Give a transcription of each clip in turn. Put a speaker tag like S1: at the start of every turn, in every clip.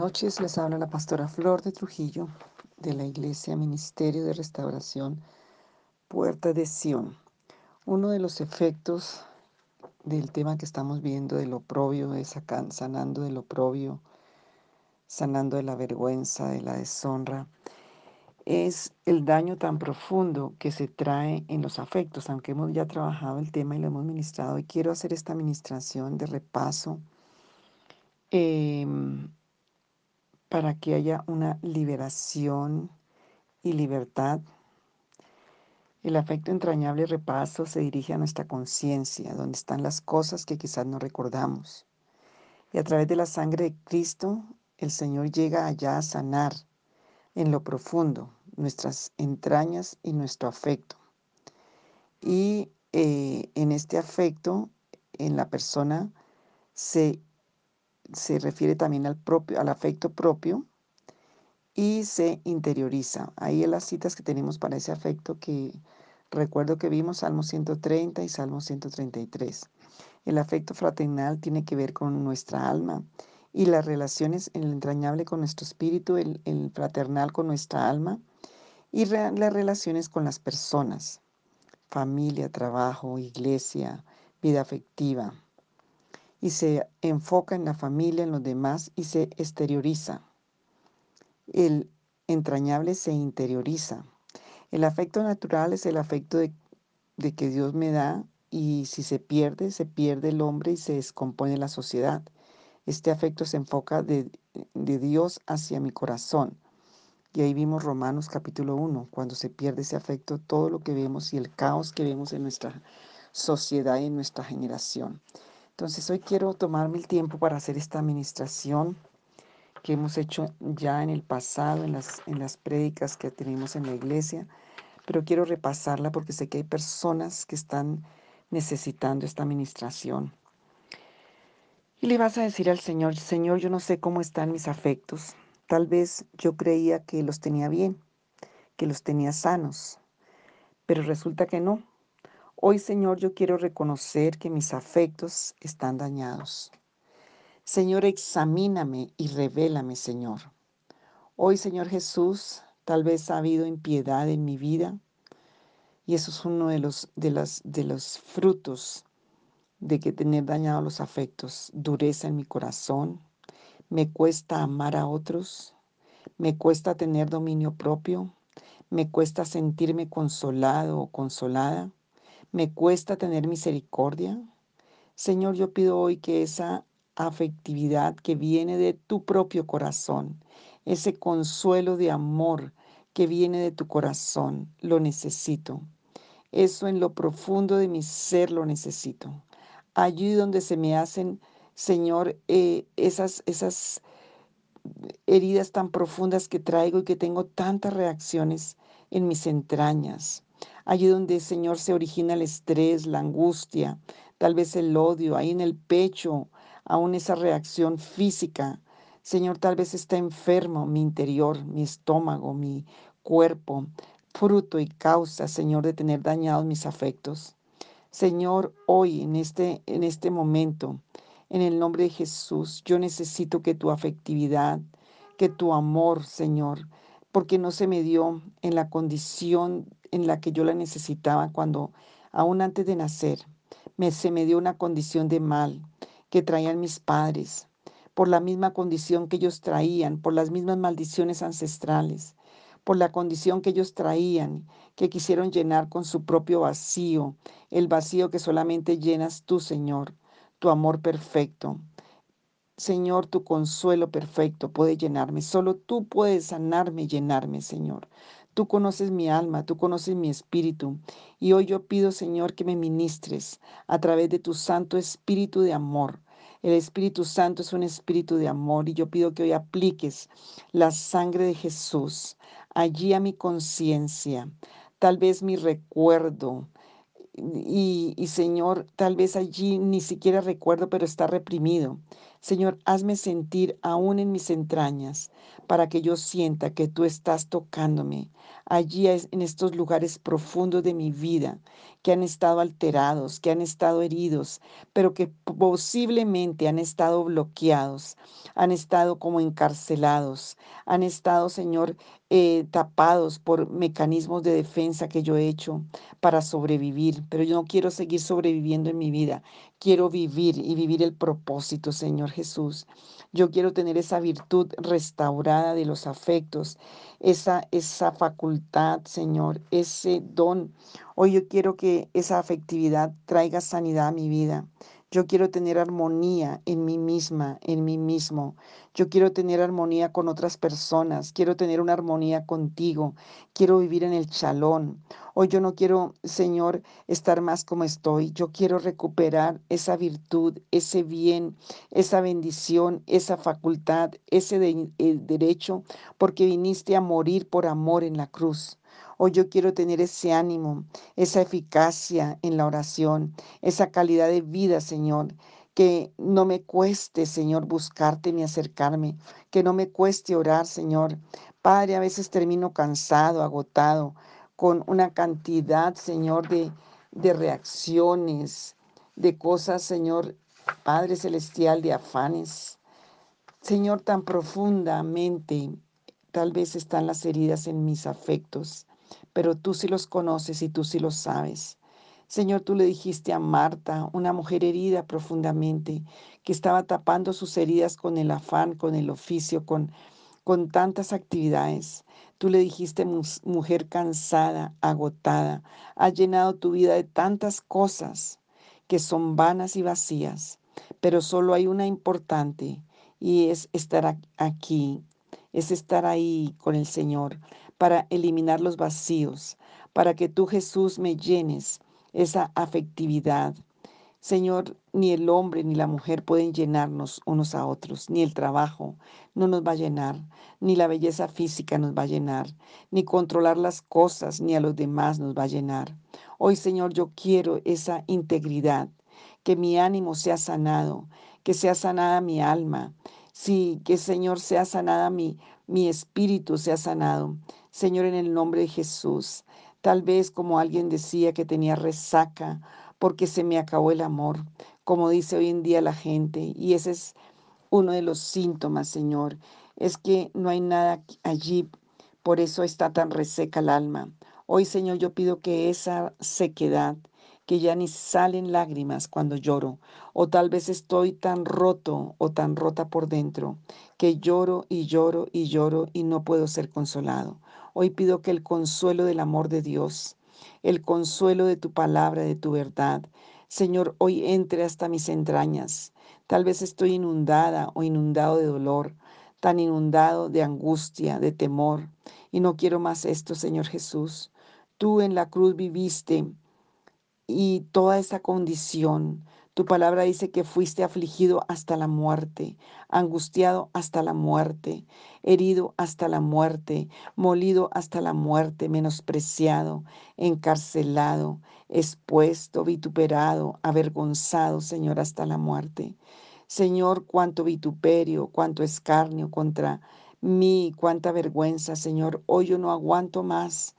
S1: Noches, les habla la pastora Flor de Trujillo de la Iglesia Ministerio de Restauración Puerta de Sión. Uno de los efectos del tema que estamos viendo del oprobio es acá, sanando del oprobio, sanando de la vergüenza, de la deshonra, es el daño tan profundo que se trae en los afectos, aunque hemos ya trabajado el tema y lo hemos ministrado y quiero hacer esta administración de repaso. Eh, para que haya una liberación y libertad. El afecto entrañable repaso se dirige a nuestra conciencia, donde están las cosas que quizás no recordamos. Y a través de la sangre de Cristo, el Señor llega allá a sanar en lo profundo nuestras entrañas y nuestro afecto. Y eh, en este afecto, en la persona, se se refiere también al, propio, al afecto propio y se interioriza. Ahí en las citas que tenemos para ese afecto que recuerdo que vimos Salmo 130 y Salmo 133. El afecto fraternal tiene que ver con nuestra alma y las relaciones, el entrañable con nuestro espíritu, el, el fraternal con nuestra alma y las relaciones con las personas, familia, trabajo, iglesia, vida afectiva y se enfoca en la familia, en los demás y se exterioriza. El entrañable se interioriza. El afecto natural es el afecto de, que Dios me da y si se pierde, se pierde el hombre y se descompone la sociedad. Este afecto se enfoca de, de Dios hacia mi corazón. Y ahí vimos Romanos capítulo 1, cuando se pierde ese afecto, todo lo que vemos y el caos que vemos en nuestra sociedad y en nuestra generación. Entonces hoy quiero tomarme el tiempo para hacer esta administración que hemos hecho ya en el pasado, en las, en las prédicas que tenemos en la iglesia, pero quiero repasarla porque sé que hay personas que están necesitando esta administración. Y le vas a decir al Señor, Señor, yo no sé cómo están mis afectos. Tal vez yo creía que los tenía bien, que los tenía sanos, pero resulta que no. Hoy, Señor, yo quiero reconocer que mis afectos están dañados. Señor, examíname y revélame, Señor. Hoy, Señor Jesús, tal vez ha habido impiedad en mi vida y eso es uno de los, de de los frutos de que tener dañados los afectos, dureza en mi corazón, me cuesta amar a otros, me cuesta tener dominio propio, me cuesta sentirme consolado o consolada, me cuesta tener misericordia. Señor, yo pido hoy que esa afectividad que viene de tu propio corazón, ese consuelo de amor que viene de tu corazón, lo necesito. Eso en lo profundo de mi ser lo necesito. Allí donde se me hacen, Señor, eh, esas, esas heridas tan profundas que traigo y que tengo tantas reacciones en mis entrañas. Allí donde, Señor, se origina el estrés, la angustia, tal vez el odio, ahí en el pecho, aún esa reacción física. Señor, tal vez está enfermo mi interior, mi estómago, mi cuerpo, fruto y causa, Señor, de tener dañados mis afectos. Señor, hoy, en este, en este momento, en el nombre de Jesús, yo necesito que tu afectividad, que tu amor, Señor, porque no se me dio en la condición en la que yo la necesitaba cuando, aún antes de nacer, se me dio una condición de mal que traían mis padres, por la misma condición que ellos traían, por las mismas maldiciones ancestrales, por la condición que ellos traían, que quisieron llenar con su propio vacío, el vacío que solamente llenas tú, Señor, tu amor perfecto. Señor, tu consuelo perfecto puede llenarme. Solo tú puedes sanarme y llenarme, Señor. Tú conoces mi alma, tú conoces mi espíritu. Y hoy yo pido, Señor, que me ministres a través de tu Santo Espíritu de amor. El Espíritu Santo es un espíritu de amor y yo pido que hoy apliques la sangre de Jesús allí a mi conciencia, tal vez mi recuerdo, y, Señor, tal vez allí ni siquiera recuerdo, pero está reprimido. Señor, hazme sentir aún en mis entrañas, para que yo sienta que tú estás tocándome allí en estos lugares profundos de mi vida, que han estado alterados, que han estado heridos, pero que posiblemente han estado bloqueados, han estado como encarcelados, han estado, Señor, eh, tapados por mecanismos de defensa que yo he hecho para sobrevivir, pero yo no quiero seguir sobreviviendo en mi vida, quiero vivir y vivir el propósito, Señor Jesús. Yo quiero tener esa virtud restaurada de los afectos, esa, esa facultad, Señor, ese don. Hoy yo quiero que esa afectividad traiga sanidad a mi vida. Yo quiero tener armonía en mí misma, en mí mismo. Yo quiero tener armonía con otras personas. Quiero tener una armonía contigo. Quiero vivir en el chalón. Hoy yo no quiero, Señor, estar más como estoy. Yo quiero recuperar esa virtud, ese bien, esa bendición, esa facultad, ese eh, derecho, porque viniste a morir por amor en la cruz. Hoy yo quiero tener ese ánimo, esa eficacia en la oración, esa calidad de vida, Señor. Que no me cueste, Señor, buscarte ni acercarme. Que no me cueste orar, Señor. Padre, a veces termino cansado, agotado, con una cantidad, Señor, de, de reacciones, de cosas, Señor, Padre Celestial, de afanes. Señor, tan profundamente, tal vez están las heridas en mis afectos pero tú sí los conoces y tú sí los sabes. Señor, tú le dijiste a Marta, una mujer herida profundamente, que estaba tapando sus heridas con el afán, con el oficio, con, con tantas actividades. Tú le dijiste, mujer cansada, agotada, has llenado tu vida de tantas cosas que son vanas y vacías, pero solo hay una importante y es estar aquí, es estar ahí con el Señor, para eliminar los vacíos, para que tú Jesús me llenes esa afectividad. Señor, ni el hombre ni la mujer pueden llenarnos unos a otros, ni el trabajo no nos va a llenar, ni la belleza física nos va a llenar, ni controlar las cosas ni a los demás nos va a llenar. Hoy, Señor, yo quiero esa integridad, que mi ánimo sea sanado, que sea sanada mi alma, sí, que Señor sea sanada mi, mi espíritu, sea sanado. Señor, en el nombre de Jesús. Tal vez como alguien decía que tenía resaca porque se me acabó el amor, como dice hoy en día la gente. Y ese es uno de los síntomas, Señor. Es que no hay nada allí, por eso está tan reseca el alma. Hoy, Señor, yo pido que esa sequedad, que ya ni salen lágrimas cuando lloro, o tal vez estoy tan roto o tan rota por dentro, que lloro y lloro y lloro y no puedo ser consolado. Hoy pido que el consuelo del amor de Dios, el consuelo de tu palabra, de tu verdad, Señor, hoy entre hasta mis entrañas. Tal vez estoy inundada o inundado de dolor, tan inundado de angustia, de temor, y no quiero más esto, Señor Jesús. Tú en la cruz viviste y toda esa condición tu palabra dice que fuiste afligido hasta la muerte, angustiado hasta la muerte, herido hasta la muerte, molido hasta la muerte, menospreciado, encarcelado, expuesto, vituperado, avergonzado, Señor, hasta la muerte. Señor, cuánto vituperio, cuánto escarnio contra mí, cuánta vergüenza, Señor. Hoy yo no aguanto más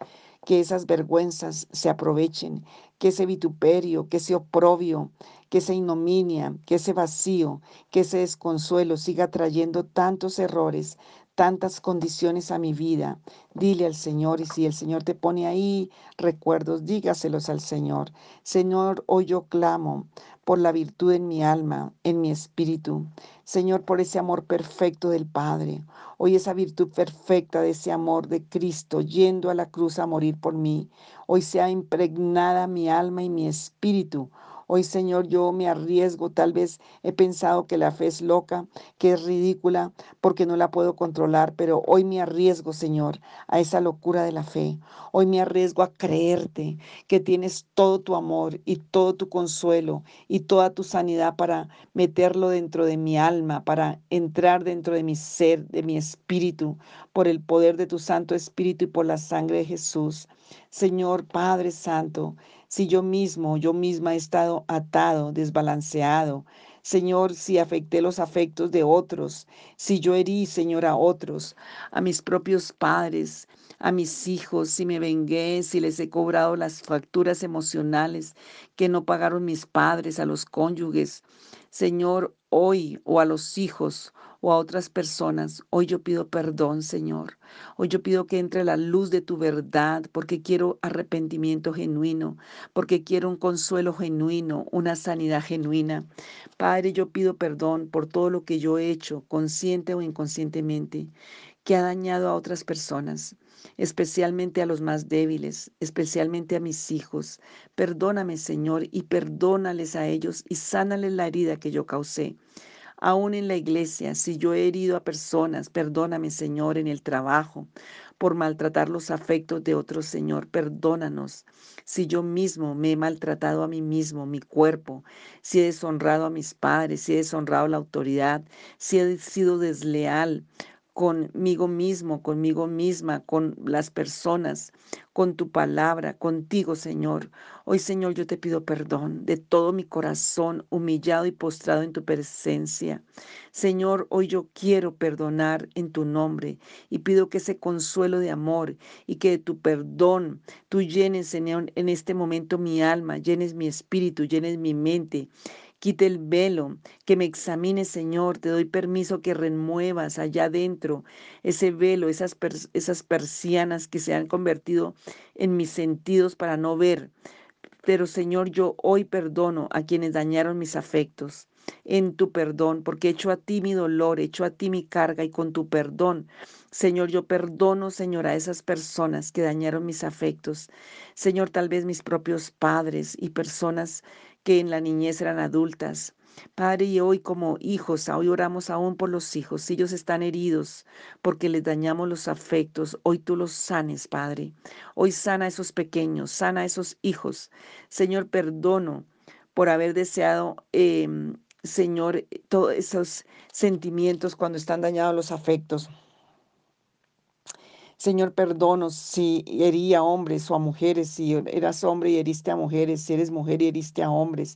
S1: que esas vergüenzas se aprovechen, que ese vituperio, que ese oprobio, que esa ignominia, que ese vacío, que ese desconsuelo siga trayendo tantos errores, tantas condiciones a mi vida. Dile al Señor y si el Señor te pone ahí recuerdos, dígaselos al Señor. Señor, hoy yo clamo por la virtud en mi alma, en mi espíritu. Señor, por ese amor perfecto del Padre. Hoy esa virtud perfecta de ese amor de Cristo yendo a la cruz a morir por mí. Hoy sea impregnada mi alma y mi espíritu. Hoy, Señor, yo me arriesgo, tal vez he pensado que la fe es loca, que es ridícula, porque no la puedo controlar, pero hoy me arriesgo, Señor, a esa locura de la fe. Hoy me arriesgo a creerte que tienes todo tu amor y todo tu consuelo y toda tu sanidad para meterlo dentro de mi alma, para entrar dentro de mi ser, de mi espíritu, por el poder de tu Santo Espíritu y por la sangre de Jesús. Señor Padre Santo, si yo mismo, yo misma he estado atado, desbalanceado, Señor, si afecté los afectos de otros, si yo herí, Señor, a otros, a mis propios padres, a mis hijos, si me vengué, si les he cobrado las facturas emocionales que no pagaron mis padres, a los cónyuges, Señor, hoy o a los hijos o a otras personas. Hoy yo pido perdón, Señor. Hoy yo pido que entre la luz de tu verdad, porque quiero arrepentimiento genuino, porque quiero un consuelo genuino, una sanidad genuina. Padre, yo pido perdón por todo lo que yo he hecho, consciente o inconscientemente, que ha dañado a otras personas especialmente a los más débiles, especialmente a mis hijos. Perdóname, Señor, y perdónales a ellos y sánales la herida que yo causé aún en la iglesia, si yo he herido a personas, perdóname Señor en el trabajo, por maltratar los afectos de otros, Señor, perdónanos. Si yo mismo me he maltratado a mí mismo, mi cuerpo, si he deshonrado a mis padres, si he deshonrado la autoridad, si he sido desleal conmigo mismo, conmigo misma, con las personas, con tu palabra, contigo, Señor. Hoy, Señor, yo te pido perdón de todo mi corazón, humillado y postrado en tu presencia. Señor, hoy yo quiero perdonar en tu nombre y pido que ese consuelo de amor y que de tu perdón tú llenes, Señor, en este momento mi alma, llenes mi espíritu, llenes mi mente Quite el velo, que me examine, Señor. Te doy permiso que remuevas allá adentro ese velo, esas, esas persianas que se han convertido en mis sentidos para no ver. Pero, Señor, yo hoy perdono a quienes dañaron mis afectos en tu perdón, porque echo a ti mi dolor, echo a ti mi carga y con tu perdón, Señor, yo perdono, Señor, a esas personas que dañaron mis afectos. Señor, tal vez mis propios padres y personas que en la niñez eran adultas. Padre, y hoy como hijos, hoy oramos aún por los hijos. Si ellos están heridos porque les dañamos los afectos, hoy tú los sanes, Padre. Hoy sana a esos pequeños, sana a esos hijos. Señor, perdono por haber deseado, em, Señor, todos esos sentimientos cuando están dañados los afectos. Señor, perdono si herí a hombres o a mujeres, si eras hombre y heriste a mujeres, si eres mujer y heriste a hombres.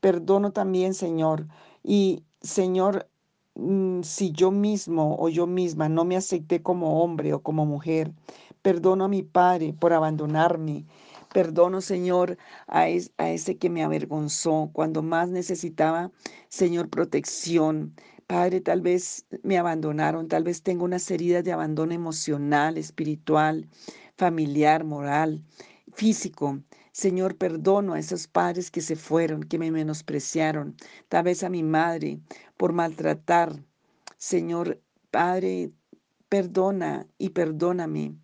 S1: Perdono también, Señor. Y, Señor, mm, si yo mismo o yo misma no me acepté como hombre o como mujer, perdono a mi Padre por abandonarme. Perdono, Señor, a ese que me avergonzó cuando más necesitaba, Señor, protección. Padre, tal vez me abandonaron, tal vez tengo unas heridas de abandono emocional, espiritual, familiar, moral, físico. Señor, perdono a esos padres que se fueron, que me menospreciaron, tal vez a mi madre por maltratar. Señor, Padre, perdona y perdóname.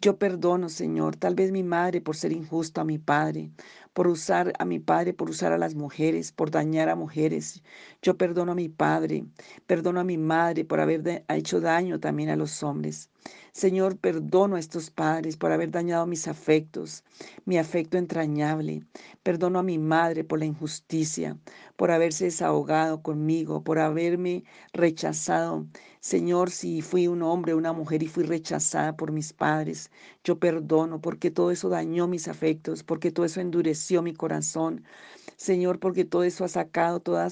S1: Yo perdono, Señor, tal vez mi madre por ser injusto a mi padre, por usar a mi padre, por usar a las mujeres, por dañar a mujeres. Yo perdono a mi padre, perdono a mi madre por haber hecho daño también a los hombres. Señor, perdono a estos padres por haber dañado mis afectos, mi afecto entrañable. Perdono a mi madre por la injusticia, por haberse desahogado conmigo, por haberme rechazado. Señor, si fui un hombre una mujer y fui rechazada por mis padres, yo perdono porque todo eso dañó mis afectos, porque todo eso endureció mi corazón. Señor, porque todo eso ha sacado toda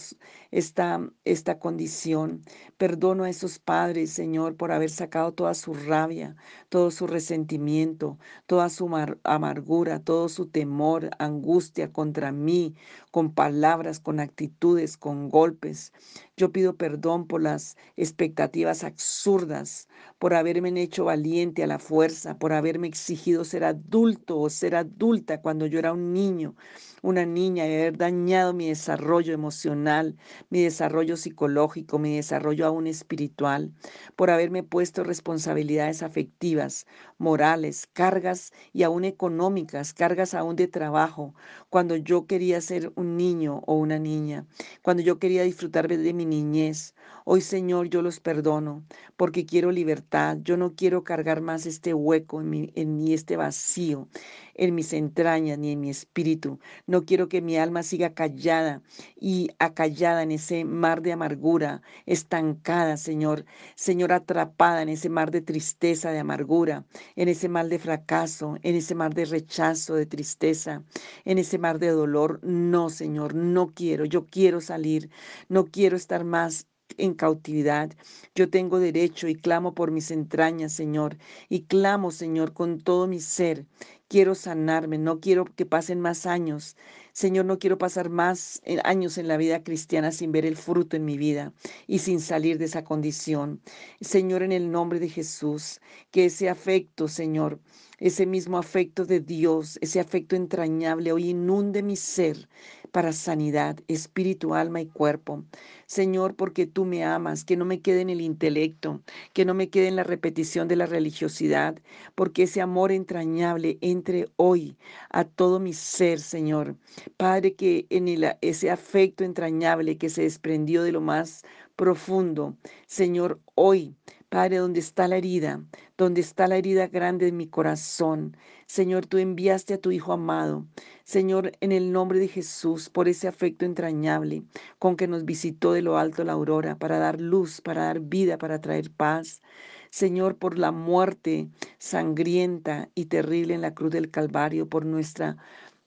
S1: esta, esta condición. Perdono a esos padres, Señor, por haber sacado toda su rabia, todo su resentimiento, toda su amargura, todo su temor, angustia contra mí, con palabras, con actitudes, con golpes. Yo pido perdón por las expectativas absurdas, por haberme hecho valiente a la fuerza, por haberme exigido ser adulto o ser adulta cuando yo era un niño, una niña, y haber dañado mi desarrollo emocional, mi desarrollo psicológico, mi desarrollo aún espiritual, por haberme puesto responsabilidades afectivas, morales, cargas y aún económicas, cargas aún de trabajo, cuando yo quería ser un niño o una niña, cuando yo quería disfrutar de mi niñez. Hoy, Señor, yo los perdono porque quiero libertad. Yo no quiero cargar más este hueco en mi, en mí, este vacío en mis entrañas ni en mi espíritu. No quiero que mi alma siga callada y acallada en ese mar de amargura, estancada, Señor. Señor, atrapada en ese mar de tristeza, de amargura, en ese mar de fracaso, en ese mar de rechazo, de tristeza, en ese mar de dolor. No, Señor, no quiero. Yo quiero salir. No quiero estar más en cautividad. Yo tengo derecho y clamo por mis entrañas, Señor, y clamo, Señor, con todo mi ser. Quiero sanarme, no quiero que pasen más años. Señor, no quiero pasar más eh, años en la vida cristiana sin ver el fruto en mi vida y sin salir de esa condición. Señor, en el nombre de Jesús, que ese afecto, Señor, ese mismo afecto de Dios, ese afecto entrañable, hoy inunde mi ser para sanidad, espíritu, alma y cuerpo. Señor, porque tú me amas, que no me quede en el intelecto, que no me quede en la repetición de la religiosidad, porque ese amor entrañable entre hoy a todo mi ser, Señor. Padre, que en ese afecto entrañable que se desprendió de lo más profundo, Señor, hoy Padre, donde está la herida, donde está la herida grande de mi corazón. Señor, tú enviaste a tu Hijo amado. Señor, en el nombre de Jesús, por ese afecto entrañable con que nos visitó de lo alto la aurora, para dar luz, para dar vida, para traer paz. Señor, por la muerte sangrienta y terrible en la cruz del Calvario, por nuestra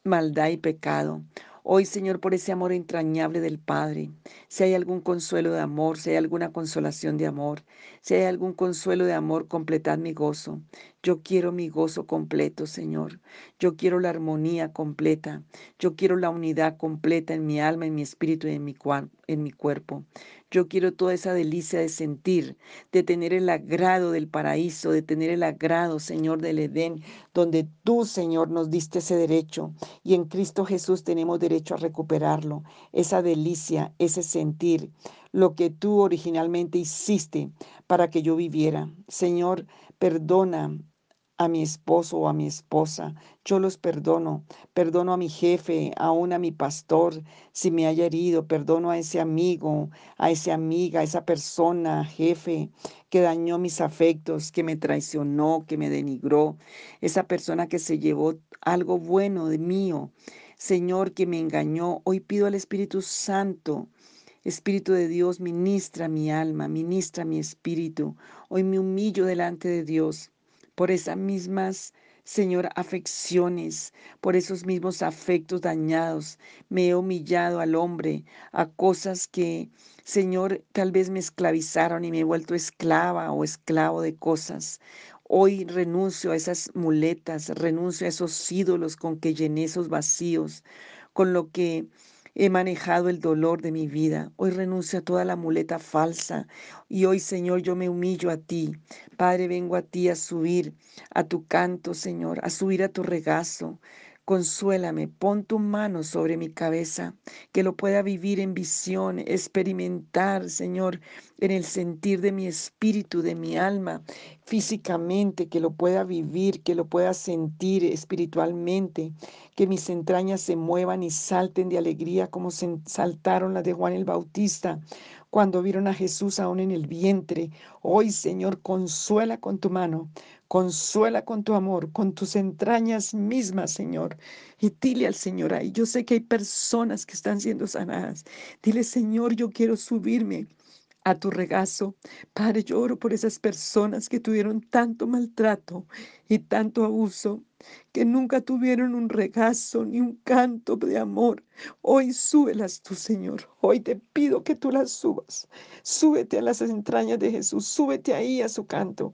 S1: maldad y pecado. Hoy, Señor, por ese amor entrañable del Padre, si hay algún consuelo de amor, si hay alguna consolación de amor, si hay algún consuelo de amor, completad mi gozo. Yo quiero mi gozo completo, Señor. Yo quiero la armonía completa. Yo quiero la unidad completa en mi alma, en mi espíritu y en mi, en mi cuerpo. Yo quiero toda esa delicia de sentir, de tener el agrado del paraíso, de tener el agrado, Señor, del Edén, donde tú, Señor, nos diste ese derecho y en Cristo Jesús tenemos derecho a recuperarlo, esa delicia, ese sentir, lo que tú originalmente hiciste para que yo viviera. Señor, perdona a mi esposo o a mi esposa. Yo los perdono. Perdono a mi jefe, aún a mi pastor, si me haya herido. Perdono a ese amigo, a esa amiga, a esa persona, jefe, que dañó mis afectos, que me traicionó, que me denigró. Esa persona que se llevó algo bueno de mío. Señor, que me engañó. Hoy pido al Espíritu Santo. Espíritu de Dios, ministra mi alma, ministra mi espíritu. Hoy me humillo delante de Dios por esas mismas, Señor, afecciones, por esos mismos afectos dañados. Me he humillado al hombre, a cosas que, Señor, tal vez me esclavizaron y me he vuelto esclava o esclavo de cosas. Hoy renuncio a esas muletas, renuncio a esos ídolos con que llené esos vacíos, con lo que He manejado el dolor de mi vida. Hoy renuncio a toda la muleta falsa. Y hoy, Señor, yo me humillo a ti. Padre, vengo a ti a subir a tu canto, Señor, a subir a tu regazo. Consuélame, pon tu mano sobre mi cabeza, que lo pueda vivir en visión, experimentar, Señor, en el sentir de mi espíritu, de mi alma, físicamente, que lo pueda vivir, que lo pueda sentir espiritualmente, que mis entrañas se muevan y salten de alegría como saltaron las de Juan el Bautista cuando vieron a Jesús aún en el vientre. Hoy, Señor, consuela con tu mano, consuela con tu amor, con tus entrañas mismas, Señor. Y dile al Señor ahí, yo sé que hay personas que están siendo sanadas. Dile, Señor, yo quiero subirme a tu regazo. Padre, lloro por esas personas que tuvieron tanto maltrato y tanto abuso, que nunca tuvieron un regazo ni un canto de amor. Hoy súbelas tú, Señor. Hoy te pido que tú las subas. Súbete a las entrañas de Jesús, súbete ahí a su canto.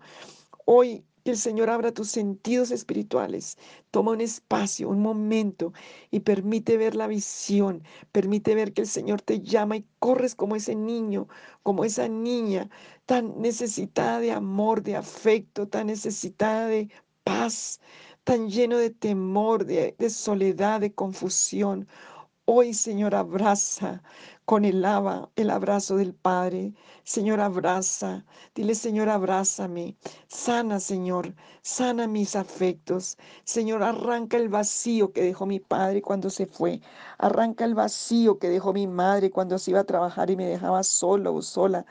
S1: Hoy que el Señor abra tus sentidos espirituales. Toma un espacio, un momento y permite ver la visión. Permite ver que el Señor te llama y corres como ese niño, como esa niña tan necesitada de amor, de afecto, tan necesitada de paz, tan lleno de temor, de, soledad, de confusión. Hoy, Señor, abraza con el, lava, el abrazo del Padre. Señor, abraza. Dile, Señor, abrázame. Sana, Señor. Sana mis afectos. Señor, arranca el vacío que dejó mi Padre cuando se fue. Arranca el vacío que dejó mi madre cuando se iba a trabajar y me dejaba solo o sola.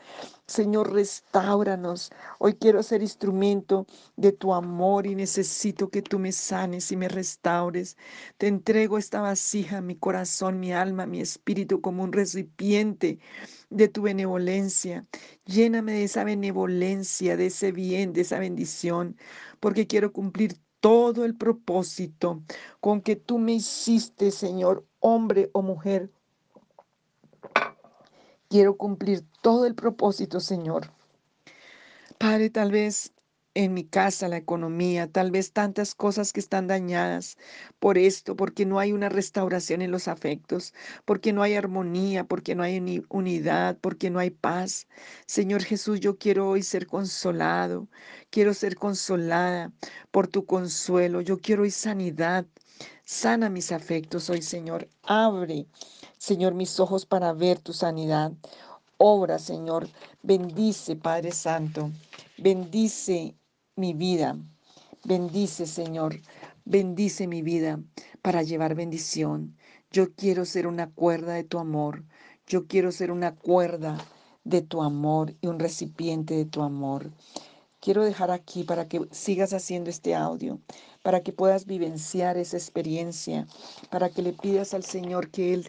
S1: Señor, restauranos. Hoy quiero ser instrumento de tu amor y necesito que tú me sanes y me restaures. Te entrego esta vasija, mi corazón, mi alma, mi espíritu como un recipiente de tu benevolencia. Lléname de esa benevolencia, de ese bien, de esa bendición, porque quiero cumplir todo el propósito con que tú me hiciste, Señor, hombre o mujer Quiero cumplir todo el propósito, Señor. Padre, tal vez en mi casa, la economía, tal vez tantas cosas que están dañadas por esto, porque no hay una restauración en los afectos, porque no hay armonía, porque no hay unidad, porque no hay paz. Señor Jesús, yo quiero hoy ser consolado, quiero ser consolada por tu consuelo, yo quiero hoy sanidad. Sana mis afectos hoy, Señor. Abre, Señor, mis ojos para ver tu sanidad. Obra, Señor. Bendice, Padre Santo. Bendice mi vida. Bendice, Señor. Bendice mi vida para llevar bendición. Yo quiero ser una cuerda de tu amor. Yo quiero ser una cuerda de tu amor y un recipiente de tu amor. Quiero dejar aquí para que sigas haciendo este audio, para que puedas vivenciar esa experiencia, para que le pidas al Señor que Él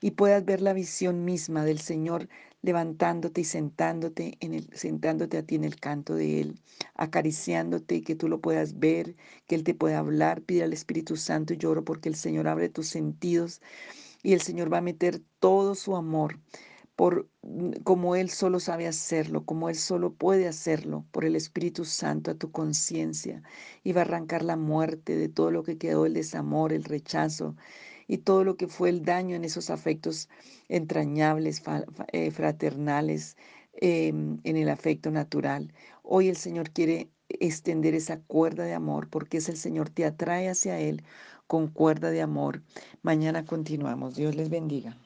S1: y puedas ver la visión misma del Señor levantándote y sentándote, en el, sentándote a ti en el canto de Él, acariciándote y que tú lo puedas ver, que Él te pueda hablar. Pide al Espíritu Santo y lloro porque el Señor abre tus sentidos y el Señor va a meter todo su amor por mm, como Él solo sabe hacerlo, como Él solo puede hacerlo, por el Espíritu Santo a tu conciencia, y va a arrancar la muerte de todo lo que quedó, el desamor, el rechazo y todo lo que fue el daño en esos afectos entrañables, eh, fraternales, em, en el afecto natural. Hoy el Señor quiere extender esa cuerda de amor, porque es el Señor, te atrae hacia Él con cuerda de amor. Mañana continuamos. Dios les bendiga.